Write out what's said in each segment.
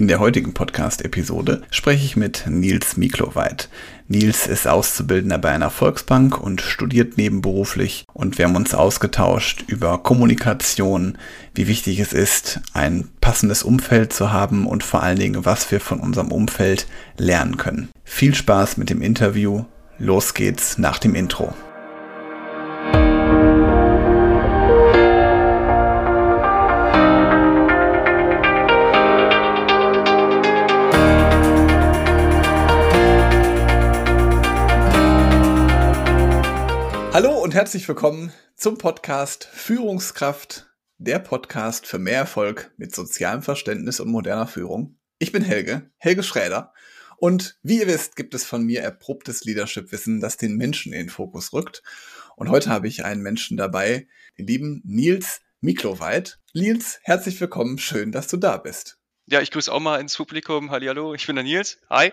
In der heutigen Podcast-Episode spreche ich mit Nils Mikloweit. Nils ist Auszubildender bei einer Volksbank und studiert nebenberuflich und wir haben uns ausgetauscht über Kommunikation, wie wichtig es ist, ein passendes Umfeld zu haben und vor allen Dingen, was wir von unserem Umfeld lernen können. Viel Spaß mit dem Interview. Los geht's nach dem Intro. Hallo und herzlich willkommen zum Podcast Führungskraft, der Podcast für mehr Erfolg mit sozialem Verständnis und moderner Führung. Ich bin Helge, Helge Schräder. Und wie ihr wisst, gibt es von mir erprobtes Leadership-Wissen, das den Menschen in den Fokus rückt. Und heute habe ich einen Menschen dabei, den lieben Nils Mikloweit. Nils, herzlich willkommen, schön, dass du da bist. Ja, ich grüße auch mal ins Publikum. Hallihallo, ich bin der Nils. Hi.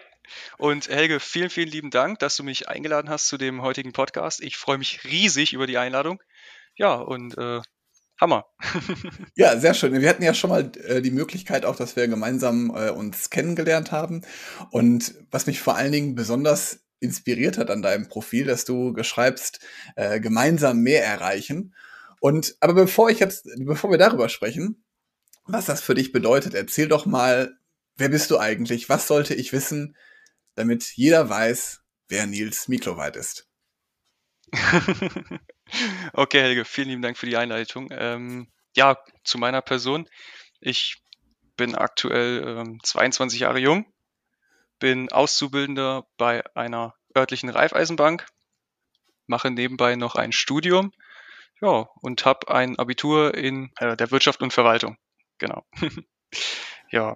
Und Helge, vielen, vielen lieben Dank, dass du mich eingeladen hast zu dem heutigen Podcast. Ich freue mich riesig über die Einladung. Ja, und äh, Hammer. ja, sehr schön. Wir hatten ja schon mal äh, die Möglichkeit auch, dass wir gemeinsam äh, uns kennengelernt haben. Und was mich vor allen Dingen besonders inspiriert hat an deinem Profil, dass du geschreibst, äh, gemeinsam mehr erreichen. Und aber bevor ich jetzt, bevor wir darüber sprechen, was das für dich bedeutet. Erzähl doch mal, wer bist du eigentlich? Was sollte ich wissen, damit jeder weiß, wer Nils Mikloweit ist? okay, Helge, vielen lieben Dank für die Einleitung. Ähm, ja, zu meiner Person. Ich bin aktuell ähm, 22 Jahre jung, bin Auszubildender bei einer örtlichen Reifeisenbank, mache nebenbei noch ein Studium ja, und habe ein Abitur in äh, der Wirtschaft und Verwaltung genau. ja,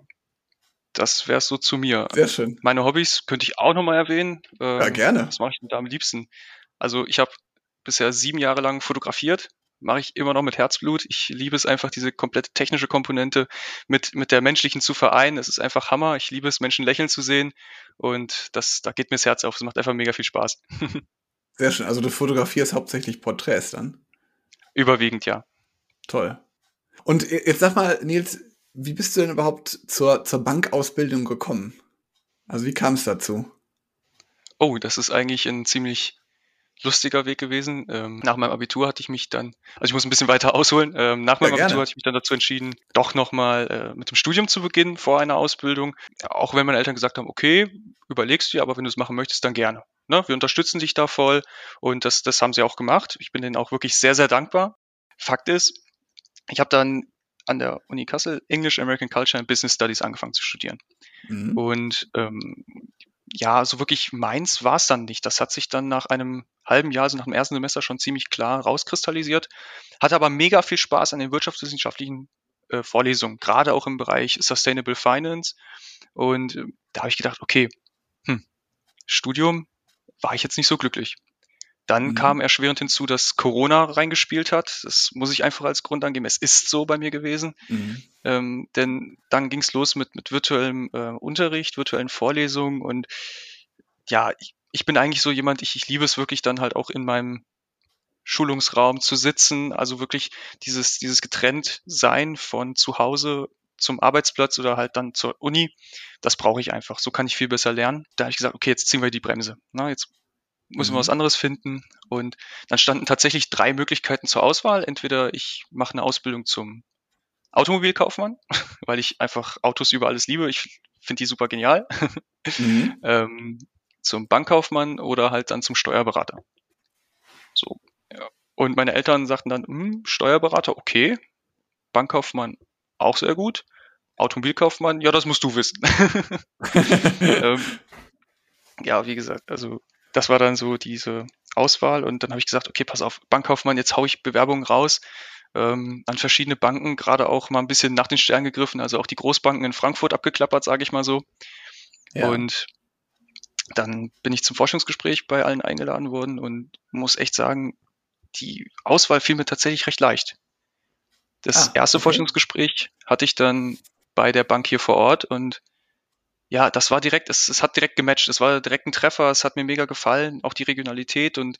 das wäre so zu mir. Sehr schön. Meine Hobbys könnte ich auch nochmal erwähnen. Ähm, ja, gerne. Was mache ich denn da am liebsten? Also ich habe bisher sieben Jahre lang fotografiert, mache ich immer noch mit Herzblut. Ich liebe es einfach, diese komplette technische Komponente mit, mit der menschlichen zu vereinen. Es ist einfach Hammer. Ich liebe es, Menschen lächeln zu sehen. Und das, da geht mir das Herz auf. Es macht einfach mega viel Spaß. Sehr schön. Also du fotografierst hauptsächlich Porträts dann? Überwiegend, ja. Toll. Und jetzt sag mal, Nils, wie bist du denn überhaupt zur, zur Bankausbildung gekommen? Also wie kam es dazu? Oh, das ist eigentlich ein ziemlich lustiger Weg gewesen. Ähm, nach meinem Abitur hatte ich mich dann, also ich muss ein bisschen weiter ausholen, ähm, nach meinem ja, Abitur hatte ich mich dann dazu entschieden, doch nochmal äh, mit dem Studium zu beginnen, vor einer Ausbildung. Auch wenn meine Eltern gesagt haben, okay, überlegst du, aber wenn du es machen möchtest, dann gerne. Ne? Wir unterstützen dich da voll und das, das haben sie auch gemacht. Ich bin denen auch wirklich sehr, sehr dankbar. Fakt ist, ich habe dann an der Uni Kassel English, American Culture and Business Studies angefangen zu studieren. Mhm. Und ähm, ja, so wirklich meins war es dann nicht. Das hat sich dann nach einem halben Jahr, also nach dem ersten Semester schon ziemlich klar rauskristallisiert. Hatte aber mega viel Spaß an den wirtschaftswissenschaftlichen äh, Vorlesungen, gerade auch im Bereich Sustainable Finance. Und äh, da habe ich gedacht, okay, hm, Studium war ich jetzt nicht so glücklich. Dann mhm. kam erschwerend hinzu, dass Corona reingespielt hat. Das muss ich einfach als Grund angeben. Es ist so bei mir gewesen. Mhm. Ähm, denn dann ging es los mit, mit virtuellem äh, Unterricht, virtuellen Vorlesungen und ja, ich, ich bin eigentlich so jemand, ich, ich liebe es wirklich dann halt auch in meinem Schulungsraum zu sitzen, also wirklich dieses, dieses getrennt sein von zu Hause zum Arbeitsplatz oder halt dann zur Uni, das brauche ich einfach. So kann ich viel besser lernen. Da habe ich gesagt, okay, jetzt ziehen wir die Bremse. Na, jetzt müssen wir mhm. was anderes finden. Und dann standen tatsächlich drei Möglichkeiten zur Auswahl. Entweder ich mache eine Ausbildung zum Automobilkaufmann, weil ich einfach Autos über alles liebe. Ich finde die super genial. Mhm. ähm, zum Bankkaufmann oder halt dann zum Steuerberater. So. Ja. Und meine Eltern sagten dann, hm, Steuerberater, okay. Bankkaufmann auch sehr gut. Automobilkaufmann, ja, das musst du wissen. ähm, ja, wie gesagt, also das war dann so diese Auswahl und dann habe ich gesagt, okay, pass auf, Bankkaufmann, jetzt haue ich Bewerbungen raus ähm, an verschiedene Banken, gerade auch mal ein bisschen nach den Sternen gegriffen, also auch die Großbanken in Frankfurt abgeklappert, sage ich mal so. Ja. Und dann bin ich zum Forschungsgespräch bei allen eingeladen worden und muss echt sagen, die Auswahl fiel mir tatsächlich recht leicht. Das ah, erste okay. Forschungsgespräch hatte ich dann bei der Bank hier vor Ort und ja, das war direkt, es, es hat direkt gematcht, es war direkt ein Treffer, es hat mir mega gefallen, auch die Regionalität und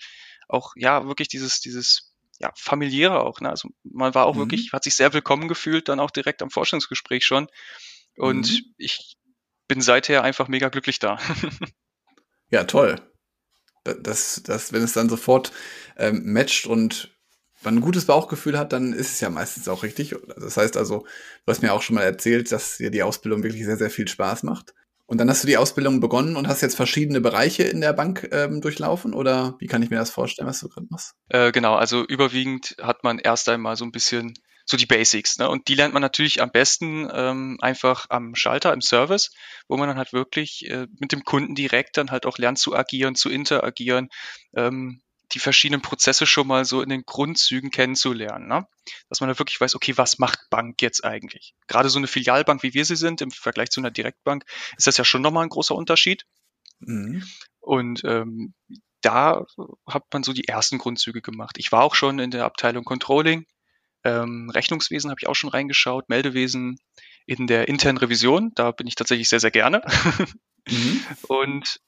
auch, ja, wirklich dieses, dieses, ja, familiäre auch, ne? Also man war auch mhm. wirklich, hat sich sehr willkommen gefühlt, dann auch direkt am Vorstellungsgespräch schon. Und mhm. ich bin seither einfach mega glücklich da. ja, toll. Das, das, wenn es dann sofort ähm, matcht und man ein gutes Bauchgefühl hat, dann ist es ja meistens auch richtig. Das heißt also, du hast mir auch schon mal erzählt, dass dir die Ausbildung wirklich sehr, sehr viel Spaß macht. Und dann hast du die Ausbildung begonnen und hast jetzt verschiedene Bereiche in der Bank ähm, durchlaufen oder wie kann ich mir das vorstellen, was du gerade machst? Äh, genau, also überwiegend hat man erst einmal so ein bisschen so die Basics. Ne? Und die lernt man natürlich am besten ähm, einfach am Schalter, im Service, wo man dann halt wirklich äh, mit dem Kunden direkt dann halt auch lernt zu agieren, zu interagieren, ähm, die verschiedenen Prozesse schon mal so in den Grundzügen kennenzulernen. Ne? Dass man da wirklich weiß, okay, was macht Bank jetzt eigentlich? Gerade so eine Filialbank, wie wir sie sind, im Vergleich zu einer Direktbank, ist das ja schon nochmal ein großer Unterschied. Mhm. Und ähm, da hat man so die ersten Grundzüge gemacht. Ich war auch schon in der Abteilung Controlling. Ähm, Rechnungswesen habe ich auch schon reingeschaut, Meldewesen in der internen Revision, da bin ich tatsächlich sehr, sehr gerne. Mhm. Und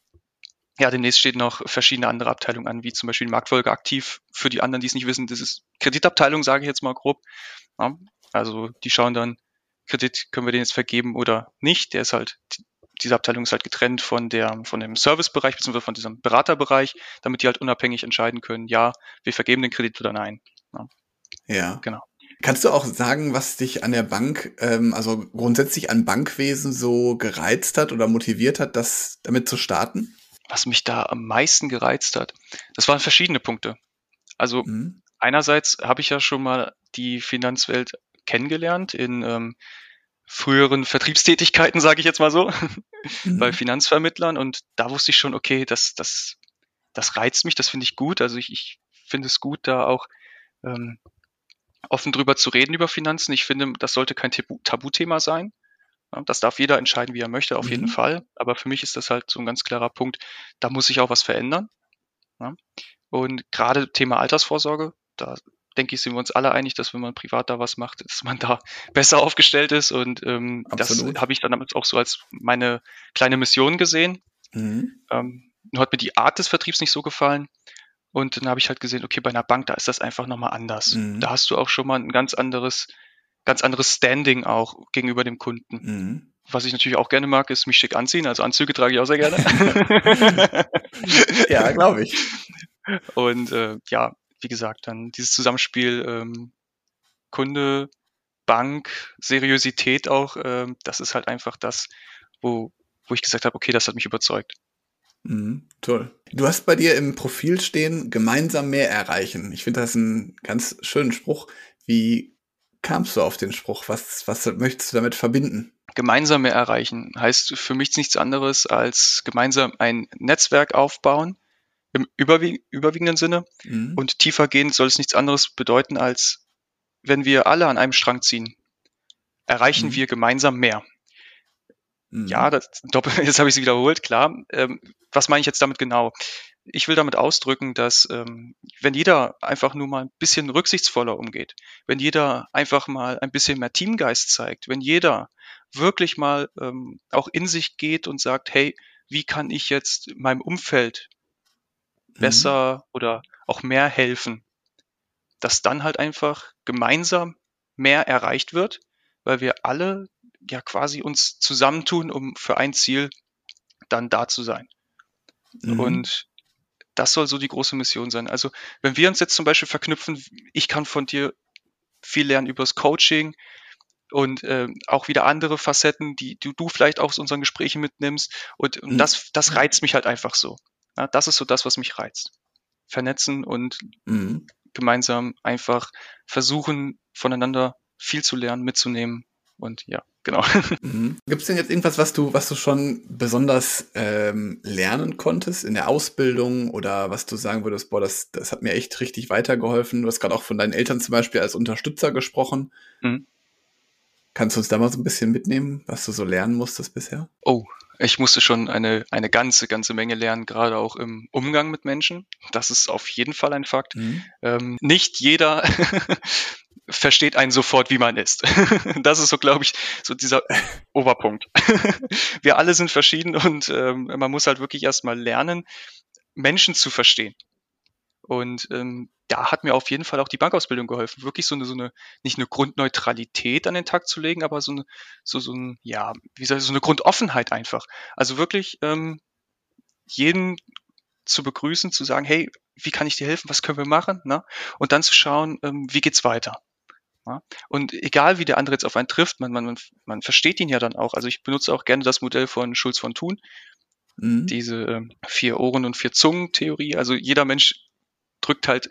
ja, demnächst steht noch verschiedene andere Abteilungen an, wie zum Beispiel Marktfolge aktiv. Für die anderen, die es nicht wissen, das ist Kreditabteilung, sage ich jetzt mal grob. Ja, also die schauen dann, Kredit können wir den jetzt vergeben oder nicht. Der ist halt, diese Abteilung ist halt getrennt von der, von dem Servicebereich bzw. von diesem Beraterbereich, damit die halt unabhängig entscheiden können, ja, wir vergeben den Kredit oder nein. Ja. ja. Genau. Kannst du auch sagen, was dich an der Bank, ähm, also grundsätzlich an Bankwesen so gereizt hat oder motiviert hat, das damit zu starten? Was mich da am meisten gereizt hat, das waren verschiedene Punkte. Also mhm. einerseits habe ich ja schon mal die Finanzwelt kennengelernt in ähm, früheren Vertriebstätigkeiten, sage ich jetzt mal so, mhm. bei Finanzvermittlern und da wusste ich schon, okay, das, das, das reizt mich, das finde ich gut. Also ich, ich finde es gut, da auch ähm, offen drüber zu reden über Finanzen. Ich finde, das sollte kein Tabu Tabuthema sein. Das darf jeder entscheiden, wie er möchte, auf mhm. jeden Fall. Aber für mich ist das halt so ein ganz klarer Punkt, da muss sich auch was verändern. Und gerade Thema Altersvorsorge, da denke ich, sind wir uns alle einig, dass wenn man privat da was macht, dass man da besser aufgestellt ist. Und ähm, das habe ich dann auch so als meine kleine Mission gesehen. Mhm. Ähm, nur hat mir die Art des Vertriebs nicht so gefallen. Und dann habe ich halt gesehen, okay, bei einer Bank, da ist das einfach nochmal anders. Mhm. Da hast du auch schon mal ein ganz anderes ganz anderes Standing auch gegenüber dem Kunden. Mhm. Was ich natürlich auch gerne mag, ist mich schick anziehen. Also Anzüge trage ich auch sehr gerne. ja, glaube ich. Und äh, ja, wie gesagt, dann dieses Zusammenspiel ähm, Kunde, Bank, Seriosität auch, ähm, das ist halt einfach das, wo, wo ich gesagt habe, okay, das hat mich überzeugt. Mhm, toll. Du hast bei dir im Profil stehen, gemeinsam mehr erreichen. Ich finde das einen ganz schönen Spruch. Wie kamst du auf den Spruch? Was, was möchtest du damit verbinden? Gemeinsam mehr erreichen heißt für mich nichts anderes als gemeinsam ein Netzwerk aufbauen im überwie überwiegenden Sinne. Mhm. Und tiefergehend soll es nichts anderes bedeuten, als wenn wir alle an einem Strang ziehen, erreichen mhm. wir gemeinsam mehr. Mhm. Ja, das, jetzt habe ich es wiederholt, klar. Ähm, was meine ich jetzt damit genau? Ich will damit ausdrücken, dass ähm, wenn jeder einfach nur mal ein bisschen rücksichtsvoller umgeht, wenn jeder einfach mal ein bisschen mehr Teamgeist zeigt, wenn jeder wirklich mal ähm, auch in sich geht und sagt, hey, wie kann ich jetzt meinem Umfeld besser mhm. oder auch mehr helfen, dass dann halt einfach gemeinsam mehr erreicht wird, weil wir alle ja quasi uns zusammentun, um für ein Ziel dann da zu sein. Mhm. Und das soll so die große Mission sein. Also wenn wir uns jetzt zum Beispiel verknüpfen, ich kann von dir viel lernen übers Coaching und äh, auch wieder andere Facetten, die du, du vielleicht auch aus unseren Gesprächen mitnimmst. Und, und mhm. das, das reizt mich halt einfach so. Ja, das ist so das, was mich reizt. Vernetzen und mhm. gemeinsam einfach versuchen, voneinander viel zu lernen, mitzunehmen. Und ja, genau. Mhm. Gibt es denn jetzt irgendwas, was du, was du schon besonders ähm, lernen konntest in der Ausbildung oder was du sagen würdest, boah, das, das hat mir echt richtig weitergeholfen. Du hast gerade auch von deinen Eltern zum Beispiel als Unterstützer gesprochen. Mhm. Kannst du uns da mal so ein bisschen mitnehmen, was du so lernen musstest bisher? Oh, ich musste schon eine, eine ganze, ganze Menge lernen, gerade auch im Umgang mit Menschen. Das ist auf jeden Fall ein Fakt. Mhm. Ähm, nicht jeder versteht einen sofort, wie man ist. das ist so, glaube ich, so dieser Oberpunkt. Wir alle sind verschieden und ähm, man muss halt wirklich erstmal lernen, Menschen zu verstehen. Und ähm, da hat mir auf jeden Fall auch die Bankausbildung geholfen, wirklich so eine, so eine, nicht eine Grundneutralität an den Tag zu legen, aber so eine, so, so ein, ja, wie soll ich, so eine Grundoffenheit einfach. Also wirklich ähm, jeden zu begrüßen, zu sagen, hey, wie kann ich dir helfen, was können wir machen? Ne? Und dann zu schauen, ähm, wie geht's weiter. Ja? Und egal wie der andere jetzt auf einen trifft, man, man, man versteht ihn ja dann auch. Also ich benutze auch gerne das Modell von Schulz von Thun, mhm. diese ähm, vier Ohren und vier Zungen Theorie. Also jeder Mensch drückt halt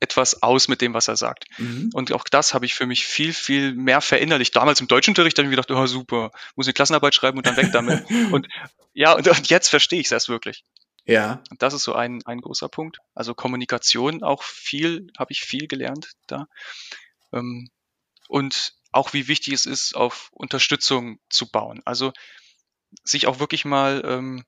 etwas aus mit dem, was er sagt. Mhm. Und auch das habe ich für mich viel, viel mehr verinnerlicht. Damals im Deutschunterricht habe ich mir gedacht, oh super, muss eine Klassenarbeit schreiben und dann weg damit. und ja, und, und jetzt verstehe ich es erst wirklich. Ja. Und das ist so ein, ein großer Punkt. Also Kommunikation auch viel, habe ich viel gelernt da. Ähm, und auch wie wichtig es ist, auf Unterstützung zu bauen. Also sich auch wirklich mal ähm,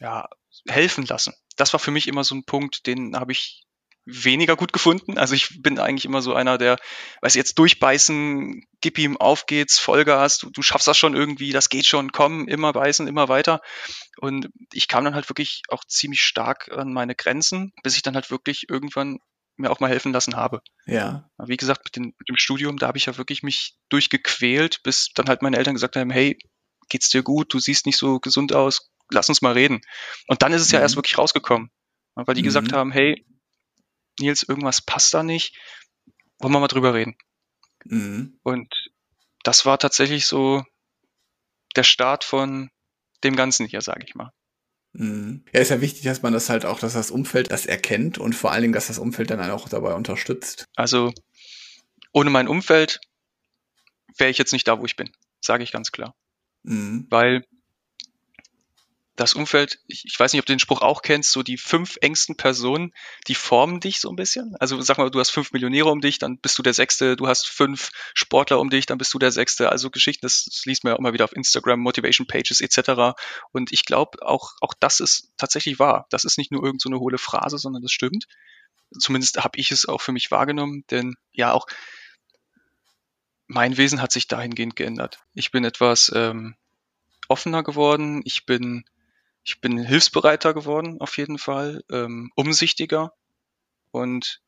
ja, helfen lassen. Das war für mich immer so ein Punkt, den habe ich weniger gut gefunden. Also ich bin eigentlich immer so einer, der, weiß jetzt durchbeißen, gib ihm, auf geht's, Vollgas, du, du schaffst das schon irgendwie, das geht schon, komm, immer beißen, immer weiter. Und ich kam dann halt wirklich auch ziemlich stark an meine Grenzen, bis ich dann halt wirklich irgendwann mir auch mal helfen lassen habe. Ja. Wie gesagt, mit, den, mit dem Studium, da habe ich ja wirklich mich durchgequält, bis dann halt meine Eltern gesagt haben, hey, geht's dir gut, du siehst nicht so gesund aus, lass uns mal reden. Und dann ist es mhm. ja erst wirklich rausgekommen, weil die mhm. gesagt haben, hey, Nils, irgendwas passt da nicht, wollen wir mal drüber reden. Mhm. Und das war tatsächlich so der Start von dem Ganzen hier, sage ich mal. Mhm. Ja, ist ja wichtig, dass man das halt auch, dass das Umfeld das erkennt und vor allen Dingen, dass das Umfeld dann auch dabei unterstützt. Also ohne mein Umfeld wäre ich jetzt nicht da, wo ich bin, sage ich ganz klar. Mhm. Weil das Umfeld, ich, ich, weiß nicht, ob du den Spruch auch kennst, so die fünf engsten Personen, die formen dich so ein bisschen. Also sag mal, du hast fünf Millionäre um dich, dann bist du der Sechste, du hast fünf Sportler um dich, dann bist du der Sechste. Also Geschichten, das, das liest man ja immer wieder auf Instagram, Motivation Pages etc. Und ich glaube, auch, auch das ist tatsächlich wahr. Das ist nicht nur irgend so eine hohle Phrase, sondern das stimmt. Zumindest habe ich es auch für mich wahrgenommen, denn ja, auch mein Wesen hat sich dahingehend geändert. Ich bin etwas ähm, offener geworden, ich bin ich bin hilfsbereiter geworden, auf jeden Fall, ähm, umsichtiger. Und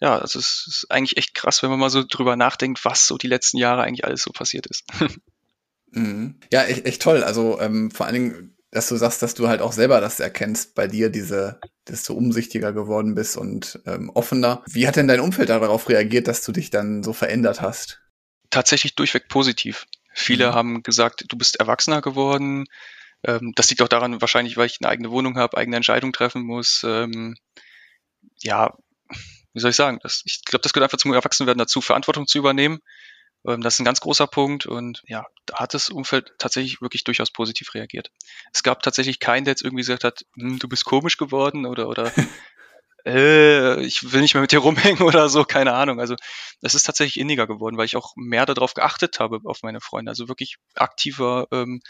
ja, also es ist eigentlich echt krass, wenn man mal so drüber nachdenkt, was so die letzten Jahre eigentlich alles so passiert ist. mhm. Ja, echt, echt toll. Also ähm, vor allen Dingen, dass du sagst, dass du halt auch selber das erkennst bei dir, diese, dass du umsichtiger geworden bist und ähm, offener. Wie hat denn dein Umfeld darauf reagiert, dass du dich dann so verändert hast? Tatsächlich durchweg positiv. Viele mhm. haben gesagt, du bist erwachsener geworden, ähm, das liegt auch daran, wahrscheinlich, weil ich eine eigene Wohnung habe, eigene Entscheidungen treffen muss. Ähm, ja, wie soll ich sagen? Das, ich glaube, das gehört einfach zum Erwachsenwerden dazu, Verantwortung zu übernehmen. Ähm, das ist ein ganz großer Punkt und ja, da hat das Umfeld tatsächlich wirklich durchaus positiv reagiert. Es gab tatsächlich keinen, der jetzt irgendwie gesagt hat, hm, du bist komisch geworden oder oder äh, ich will nicht mehr mit dir rumhängen oder so, keine Ahnung. Also das ist tatsächlich inniger geworden, weil ich auch mehr darauf geachtet habe auf meine Freunde. Also wirklich aktiver ähm,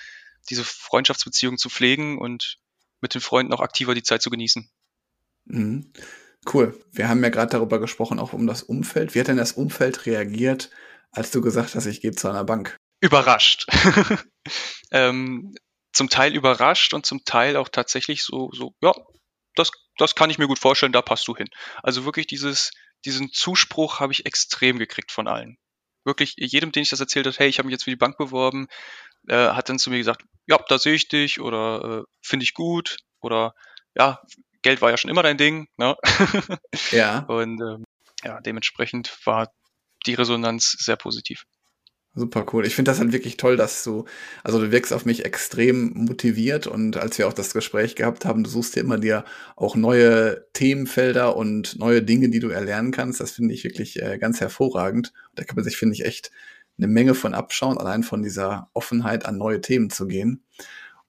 diese Freundschaftsbeziehung zu pflegen und mit den Freunden auch aktiver die Zeit zu genießen. Mhm. Cool. Wir haben ja gerade darüber gesprochen, auch um das Umfeld. Wie hat denn das Umfeld reagiert, als du gesagt hast, ich gehe zu einer Bank? Überrascht. ähm, zum Teil überrascht und zum Teil auch tatsächlich so, so, ja, das, das kann ich mir gut vorstellen, da passt du hin. Also wirklich dieses, diesen Zuspruch habe ich extrem gekriegt von allen. Wirklich jedem, den ich das erzählt habe, hey, ich habe mich jetzt für die Bank beworben, äh, hat dann zu mir gesagt, ja, da sehe ich dich oder äh, finde ich gut oder ja, Geld war ja schon immer dein Ding. Ne? Ja. Und ähm, ja, dementsprechend war die Resonanz sehr positiv. Super cool. Ich finde das halt wirklich toll, dass du, also du wirkst auf mich extrem motiviert und als wir auch das Gespräch gehabt haben, du suchst dir immer dir auch neue Themenfelder und neue Dinge, die du erlernen kannst. Das finde ich wirklich äh, ganz hervorragend. Da kann man sich, finde ich, echt eine Menge von abschauen, allein von dieser Offenheit an neue Themen zu gehen.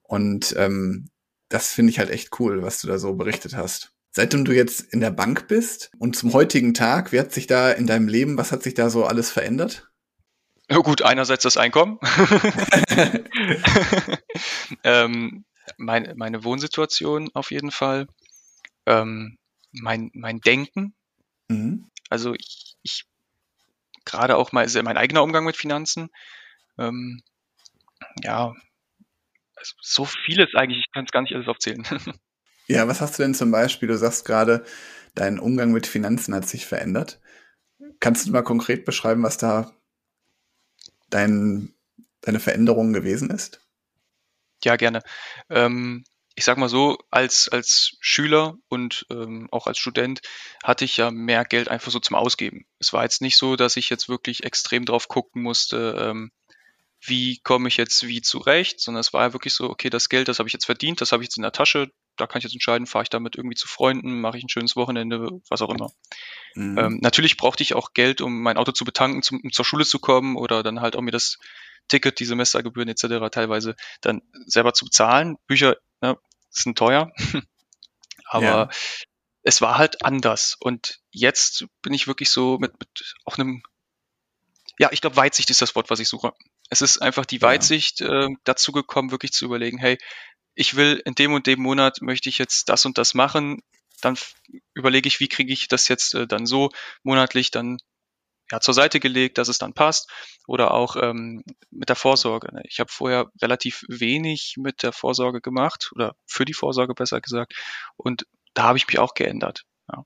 Und ähm, das finde ich halt echt cool, was du da so berichtet hast. Seitdem du jetzt in der Bank bist und zum heutigen Tag, wie hat sich da in deinem Leben, was hat sich da so alles verändert? Ja gut, einerseits das Einkommen. ähm, mein, meine Wohnsituation auf jeden Fall. Ähm, mein, mein Denken. Mhm. Also ich, gerade auch mal mein eigener Umgang mit Finanzen. Ähm, ja, also so vieles eigentlich, ich kann es gar nicht alles aufzählen. Ja, was hast du denn zum Beispiel? Du sagst gerade, dein Umgang mit Finanzen hat sich verändert. Kannst du mal konkret beschreiben, was da dein, deine Veränderung gewesen ist? Ja, gerne. Ähm, ich sag mal so, als, als Schüler und ähm, auch als Student hatte ich ja mehr Geld einfach so zum Ausgeben. Es war jetzt nicht so, dass ich jetzt wirklich extrem drauf gucken musste, ähm, wie komme ich jetzt wie zurecht, sondern es war ja wirklich so, okay, das Geld, das habe ich jetzt verdient, das habe ich jetzt in der Tasche, da kann ich jetzt entscheiden, fahre ich damit irgendwie zu Freunden, mache ich ein schönes Wochenende, was auch immer. Mhm. Ähm, natürlich brauchte ich auch Geld, um mein Auto zu betanken, zum, um zur Schule zu kommen oder dann halt auch mir das Ticket, die Semestergebühren etc. teilweise dann selber zu bezahlen. Bücher ne, sind teuer, aber ja. es war halt anders. Und jetzt bin ich wirklich so mit, mit auch einem, ja, ich glaube, Weitsicht ist das Wort, was ich suche. Es ist einfach die Weitsicht ja. äh, dazu gekommen, wirklich zu überlegen, hey, ich will in dem und dem Monat möchte ich jetzt das und das machen, dann überlege ich, wie kriege ich das jetzt äh, dann so monatlich dann ja, zur Seite gelegt, dass es dann passt. Oder auch ähm, mit der Vorsorge. Ne? Ich habe vorher relativ wenig mit der Vorsorge gemacht oder für die Vorsorge besser gesagt. Und da habe ich mich auch geändert. Ja.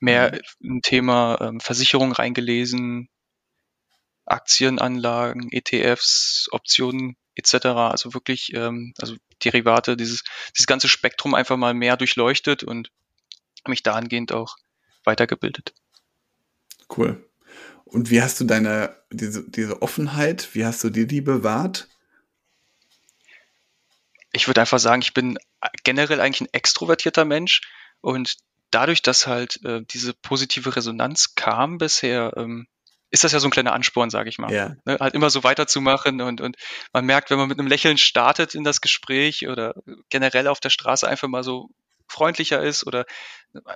Mehr mhm. ein Thema ähm, Versicherung reingelesen, Aktienanlagen, ETFs, Optionen etc. Also wirklich, ähm, also Derivate, dieses, dieses ganze Spektrum einfach mal mehr durchleuchtet und mich dahingehend auch weitergebildet. Cool. Und wie hast du deine, diese, diese Offenheit, wie hast du dir die bewahrt? Ich würde einfach sagen, ich bin generell eigentlich ein extrovertierter Mensch und dadurch, dass halt äh, diese positive Resonanz kam bisher, ähm, ist das ja so ein kleiner Ansporn, sage ich mal. Ja. Ne, halt immer so weiterzumachen und, und man merkt, wenn man mit einem Lächeln startet in das Gespräch oder generell auf der Straße einfach mal so freundlicher ist oder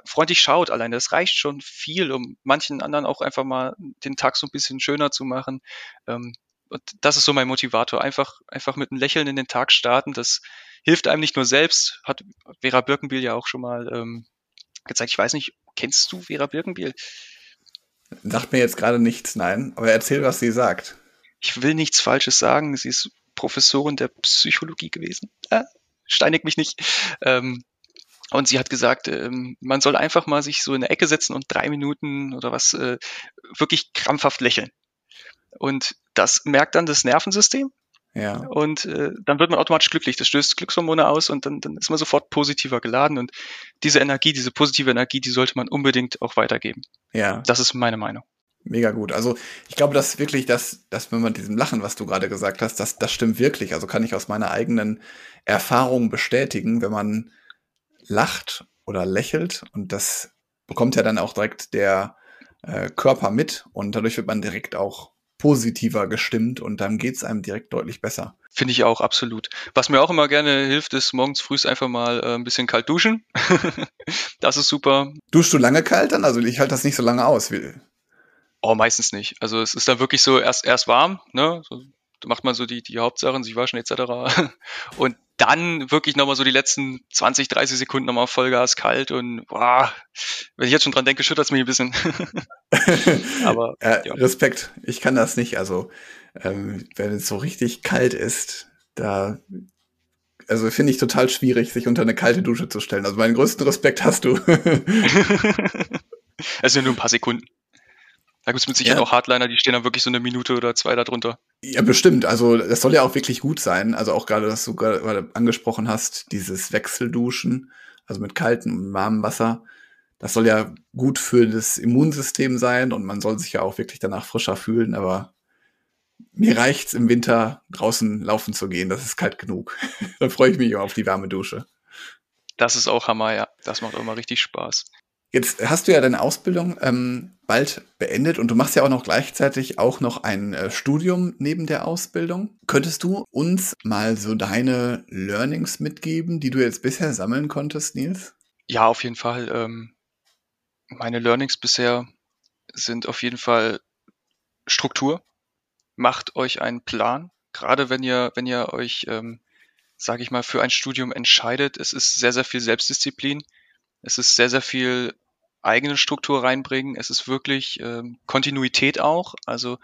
freundlich schaut alleine. Das reicht schon viel, um manchen anderen auch einfach mal den Tag so ein bisschen schöner zu machen. Ähm, und das ist so mein Motivator. Einfach, einfach mit einem Lächeln in den Tag starten. Das hilft einem nicht nur selbst, hat Vera Birkenbiel ja auch schon mal ähm, gezeigt. Ich weiß nicht, kennst du Vera Birkenbiel? Sagt mir jetzt gerade nichts, nein. Aber erzähl, was sie sagt. Ich will nichts Falsches sagen. Sie ist Professorin der Psychologie gewesen. Äh, steinig mich nicht. Ähm, und sie hat gesagt, ähm, man soll einfach mal sich so in der Ecke setzen und drei Minuten oder was äh, wirklich krampfhaft lächeln. Und das merkt dann das Nervensystem. Ja. Und äh, dann wird man automatisch glücklich. Das stößt Glückshormone aus und dann, dann ist man sofort positiver geladen. Und diese Energie, diese positive Energie, die sollte man unbedingt auch weitergeben. Ja. Das ist meine Meinung. Mega gut. Also ich glaube, dass wirklich das, dass wenn man diesem Lachen, was du gerade gesagt hast, das, das stimmt wirklich. Also kann ich aus meiner eigenen Erfahrung bestätigen, wenn man lacht oder lächelt und das bekommt ja dann auch direkt der äh, Körper mit und dadurch wird man direkt auch positiver gestimmt und dann geht's einem direkt deutlich besser. Finde ich auch, absolut. Was mir auch immer gerne hilft, ist morgens früh einfach mal äh, ein bisschen kalt duschen. das ist super. Duschst du lange kalt dann? Also ich halte das nicht so lange aus. Wie oh, meistens nicht. Also es ist dann wirklich so erst, erst warm, ne? So, macht man so die, die Hauptsachen, sich waschen etc. Und dann wirklich nochmal so die letzten 20, 30 Sekunden nochmal Vollgas kalt und boah, wenn ich jetzt schon dran denke, schüttert es mich ein bisschen. Aber äh, ja. Respekt, ich kann das nicht. Also ähm, wenn es so richtig kalt ist, da also finde ich total schwierig, sich unter eine kalte Dusche zu stellen. Also meinen größten Respekt hast du. es sind nur ein paar Sekunden. Da gibt es mit Sicherheit ja. auch Hardliner, die stehen dann wirklich so eine Minute oder zwei da drunter. Ja, bestimmt. Also das soll ja auch wirklich gut sein. Also auch gerade, was du gerade angesprochen hast, dieses Wechselduschen, also mit kaltem und warmem Wasser, das soll ja gut für das Immunsystem sein und man soll sich ja auch wirklich danach frischer fühlen, aber mir reicht's im Winter draußen laufen zu gehen, das ist kalt genug. Dann freue ich mich auch auf die warme Dusche. Das ist auch Hammer, ja. Das macht auch immer richtig Spaß. Jetzt hast du ja deine Ausbildung ähm, bald beendet und du machst ja auch noch gleichzeitig auch noch ein äh, Studium neben der Ausbildung. Könntest du uns mal so deine Learnings mitgeben, die du jetzt bisher sammeln konntest, Nils? Ja, auf jeden Fall. Ähm, meine Learnings bisher sind auf jeden Fall Struktur. Macht euch einen Plan. Gerade wenn ihr, wenn ihr euch, ähm, sage ich mal, für ein Studium entscheidet, es ist sehr, sehr viel Selbstdisziplin es ist sehr, sehr viel eigene Struktur reinbringen. Es ist wirklich ähm, Kontinuität auch. Also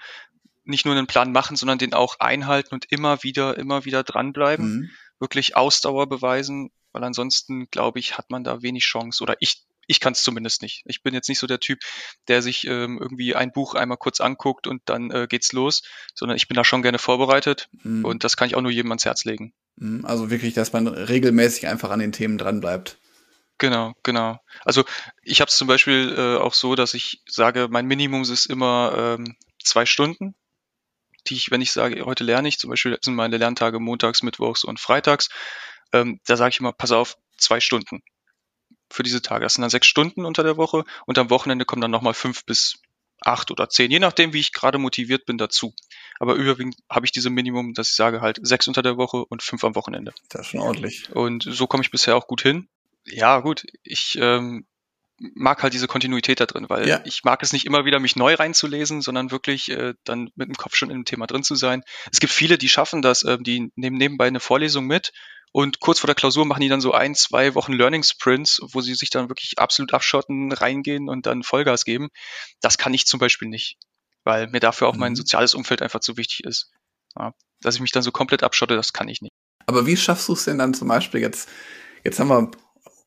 nicht nur einen Plan machen, sondern den auch einhalten und immer wieder, immer wieder dranbleiben. Mhm. Wirklich Ausdauer beweisen. weil ansonsten, glaube ich, hat man da wenig Chance oder ich ich kann es zumindest nicht. Ich bin jetzt nicht so der Typ, der sich ähm, irgendwie ein Buch einmal kurz anguckt und dann äh, geht's los, sondern ich bin da schon gerne vorbereitet mhm. und das kann ich auch nur jedem ans Herz legen. Mhm. Also wirklich, dass man regelmäßig einfach an den Themen dran bleibt. Genau, genau. Also ich habe es zum Beispiel äh, auch so, dass ich sage, mein Minimum ist immer ähm, zwei Stunden, die ich, wenn ich sage, heute lerne ich, zum Beispiel sind meine Lerntage montags, mittwochs und freitags, ähm, da sage ich immer, pass auf, zwei Stunden für diese Tage. Das sind dann sechs Stunden unter der Woche und am Wochenende kommen dann nochmal fünf bis acht oder zehn, je nachdem, wie ich gerade motiviert bin dazu. Aber überwiegend habe ich diese Minimum, dass ich sage halt sechs unter der Woche und fünf am Wochenende. Das ist schon ordentlich. Und so komme ich bisher auch gut hin. Ja, gut, ich ähm, mag halt diese Kontinuität da drin, weil ja. ich mag es nicht immer wieder, mich neu reinzulesen, sondern wirklich äh, dann mit dem Kopf schon in dem Thema drin zu sein. Es gibt viele, die schaffen das, äh, die nehmen nebenbei eine Vorlesung mit und kurz vor der Klausur machen die dann so ein, zwei Wochen Learning Sprints, wo sie sich dann wirklich absolut abschotten, reingehen und dann Vollgas geben. Das kann ich zum Beispiel nicht, weil mir dafür auch mhm. mein soziales Umfeld einfach zu wichtig ist. Ja, dass ich mich dann so komplett abschotte, das kann ich nicht. Aber wie schaffst du es denn dann zum Beispiel jetzt, jetzt haben wir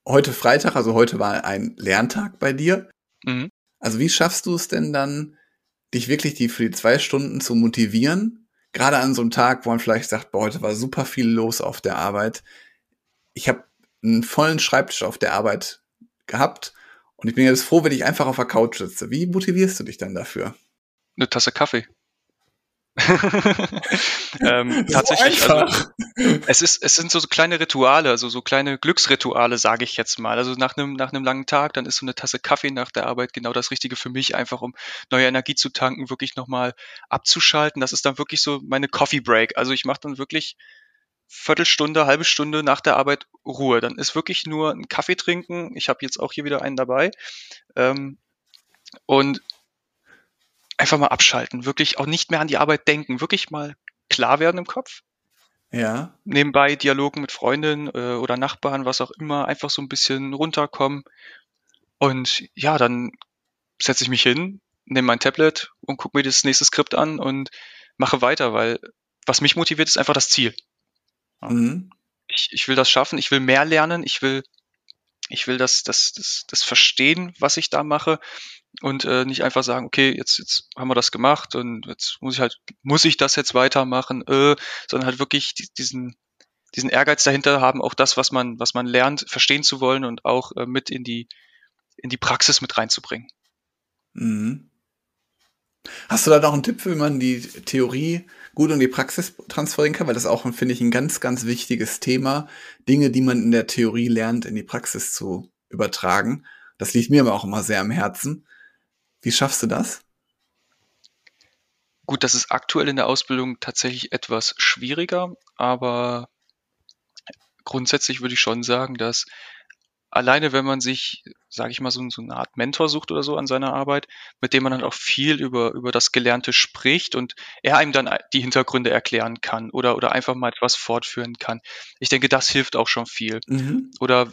heute Freitag, also heute war ein Lerntag bei dir. Mhm. Also wie schaffst du es denn dann, dich wirklich die für die zwei Stunden zu motivieren gerade an so einem Tag, wo man vielleicht sagt, boah, heute war super viel los auf der Arbeit. Ich habe einen vollen Schreibtisch auf der Arbeit gehabt und ich bin jetzt froh, wenn ich einfach auf der Couch sitze. Wie motivierst du dich dann dafür? Eine Tasse Kaffee. ähm, tatsächlich, so also, es ist, es sind so, so kleine Rituale, also so kleine Glücksrituale, sage ich jetzt mal. Also nach einem, nach einem langen Tag, dann ist so eine Tasse Kaffee nach der Arbeit genau das Richtige für mich, einfach um neue Energie zu tanken, wirklich nochmal abzuschalten. Das ist dann wirklich so meine Coffee Break. Also ich mache dann wirklich Viertelstunde, halbe Stunde nach der Arbeit Ruhe. Dann ist wirklich nur ein Kaffee trinken. Ich habe jetzt auch hier wieder einen dabei. Ähm, und einfach mal abschalten, wirklich auch nicht mehr an die Arbeit denken, wirklich mal klar werden im Kopf. Ja. Nebenbei Dialogen mit Freundinnen äh, oder Nachbarn, was auch immer, einfach so ein bisschen runterkommen. Und ja, dann setze ich mich hin, nehme mein Tablet und gucke mir das nächste Skript an und mache weiter, weil was mich motiviert, ist einfach das Ziel. Mhm. Ich, ich will das schaffen, ich will mehr lernen, ich will, ich will das, das, das, das verstehen, was ich da mache und äh, nicht einfach sagen, okay, jetzt, jetzt haben wir das gemacht und jetzt muss ich halt, muss ich das jetzt weitermachen, äh, sondern halt wirklich diesen, diesen Ehrgeiz dahinter haben, auch das, was man, was man lernt, verstehen zu wollen und auch äh, mit in die, in die Praxis mit reinzubringen. Mhm. Hast du da noch einen Tipp, wie man die Theorie gut in die Praxis transferieren kann? Weil das auch, finde ich, ein ganz, ganz wichtiges Thema, Dinge, die man in der Theorie lernt, in die Praxis zu übertragen. Das liegt mir aber auch immer sehr am Herzen. Wie schaffst du das? Gut, das ist aktuell in der Ausbildung tatsächlich etwas schwieriger, aber grundsätzlich würde ich schon sagen, dass alleine wenn man sich, sage ich mal, so, so, eine Art Mentor sucht oder so an seiner Arbeit, mit dem man dann auch viel über, über das Gelernte spricht und er einem dann die Hintergründe erklären kann oder, oder einfach mal etwas fortführen kann. Ich denke, das hilft auch schon viel. Mhm. Oder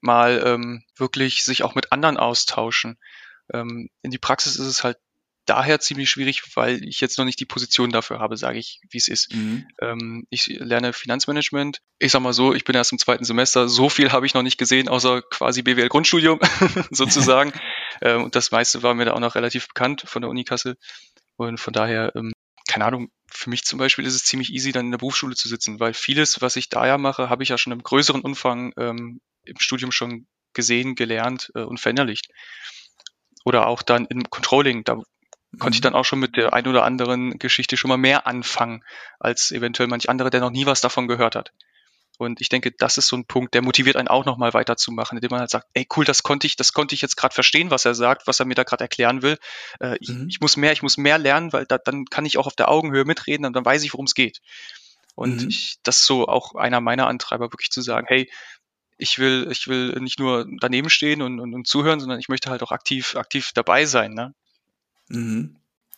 mal ähm, wirklich sich auch mit anderen austauschen. Ähm, in die Praxis ist es halt daher ziemlich schwierig, weil ich jetzt noch nicht die Position dafür habe, sage ich, wie es ist. Mhm. Ähm, ich lerne Finanzmanagement. Ich sag mal so, ich bin erst im zweiten Semester. So viel habe ich noch nicht gesehen, außer quasi BWL Grundstudium sozusagen. ähm, und das meiste war mir da auch noch relativ bekannt von der Uni Kassel. Und von daher, ähm, keine Ahnung, für mich zum Beispiel ist es ziemlich easy, dann in der Berufsschule zu sitzen, weil vieles, was ich da ja mache, habe ich ja schon im größeren Umfang ähm, im Studium schon gesehen, gelernt äh, und verinnerlicht oder auch dann im Controlling, da konnte ich mhm. dann auch schon mit der ein oder anderen Geschichte schon mal mehr anfangen, als eventuell manch andere, der noch nie was davon gehört hat. Und ich denke, das ist so ein Punkt, der motiviert einen auch nochmal weiterzumachen, indem man halt sagt, ey cool, das konnte ich, das konnte ich jetzt gerade verstehen, was er sagt, was er mir da gerade erklären will. Äh, ich, mhm. ich, muss mehr, ich muss mehr lernen, weil da, dann kann ich auch auf der Augenhöhe mitreden und dann weiß ich, worum es geht. Und mhm. ich, das ist so auch einer meiner Antreiber, wirklich zu sagen, hey, ich will, ich will nicht nur daneben stehen und, und, und zuhören, sondern ich möchte halt auch aktiv, aktiv dabei sein. Ne? Mhm.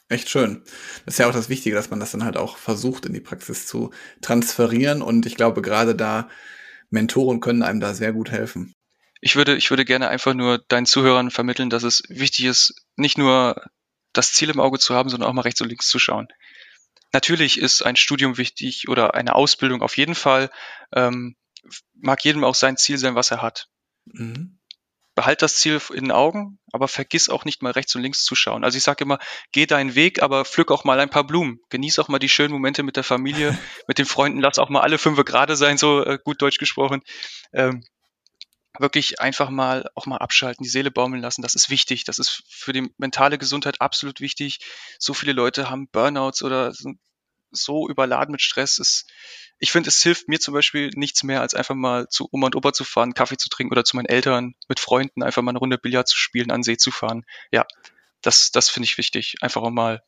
Echt schön. Das ist ja auch das Wichtige, dass man das dann halt auch versucht, in die Praxis zu transferieren. Und ich glaube, gerade da Mentoren können einem da sehr gut helfen. Ich würde, ich würde gerne einfach nur deinen Zuhörern vermitteln, dass es wichtig ist, nicht nur das Ziel im Auge zu haben, sondern auch mal rechts und links zu schauen. Natürlich ist ein Studium wichtig oder eine Ausbildung auf jeden Fall. Ähm, mag jedem auch sein Ziel sein, was er hat. Mhm. Behalt das Ziel in den Augen, aber vergiss auch nicht mal rechts und links zu schauen. Also ich sage immer, geh deinen Weg, aber pflück auch mal ein paar Blumen. Genieß auch mal die schönen Momente mit der Familie, mit den Freunden. Lass auch mal alle fünf gerade sein, so äh, gut Deutsch gesprochen. Ähm, wirklich einfach mal auch mal abschalten, die Seele baumeln lassen. Das ist wichtig. Das ist für die mentale Gesundheit absolut wichtig. So viele Leute haben Burnouts oder sind so überladen mit Stress. Es, ich finde, es hilft mir zum Beispiel nichts mehr, als einfach mal zu Oma und Opa zu fahren, Kaffee zu trinken oder zu meinen Eltern mit Freunden einfach mal eine Runde Billard zu spielen, an See zu fahren. Ja, das, das finde ich wichtig. Einfach auch mal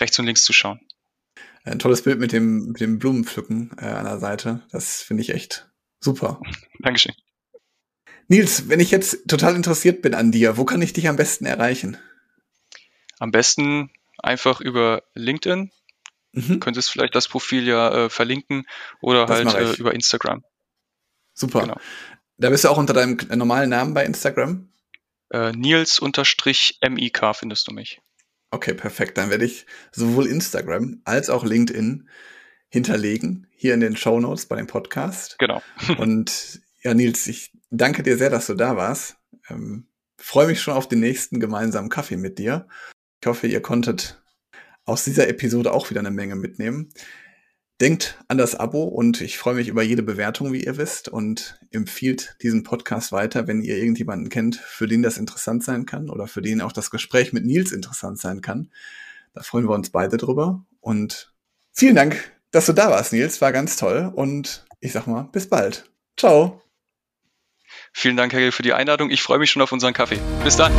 rechts und links zu schauen. Ein tolles Bild mit dem, mit dem Blumenpflücken äh, an der Seite. Das finde ich echt super. Dankeschön. Nils, wenn ich jetzt total interessiert bin an dir, wo kann ich dich am besten erreichen? Am besten einfach über LinkedIn. Mhm. Könntest vielleicht das Profil ja äh, verlinken oder das halt äh, über Instagram. Super. Genau. Da bist du auch unter deinem normalen Namen bei Instagram? Äh, Nils-MIK findest du mich. Okay, perfekt. Dann werde ich sowohl Instagram als auch LinkedIn hinterlegen, hier in den Show Notes bei dem Podcast. Genau. Und ja, Nils, ich danke dir sehr, dass du da warst. Ähm, freue mich schon auf den nächsten gemeinsamen Kaffee mit dir. Ich hoffe, ihr konntet aus dieser Episode auch wieder eine Menge mitnehmen. Denkt an das Abo und ich freue mich über jede Bewertung, wie ihr wisst, und empfiehlt diesen Podcast weiter, wenn ihr irgendjemanden kennt, für den das interessant sein kann oder für den auch das Gespräch mit Nils interessant sein kann. Da freuen wir uns beide drüber. Und vielen Dank, dass du da warst, Nils. War ganz toll. Und ich sag mal, bis bald. Ciao. Vielen Dank, Herr Gill, für die Einladung. Ich freue mich schon auf unseren Kaffee. Bis dann.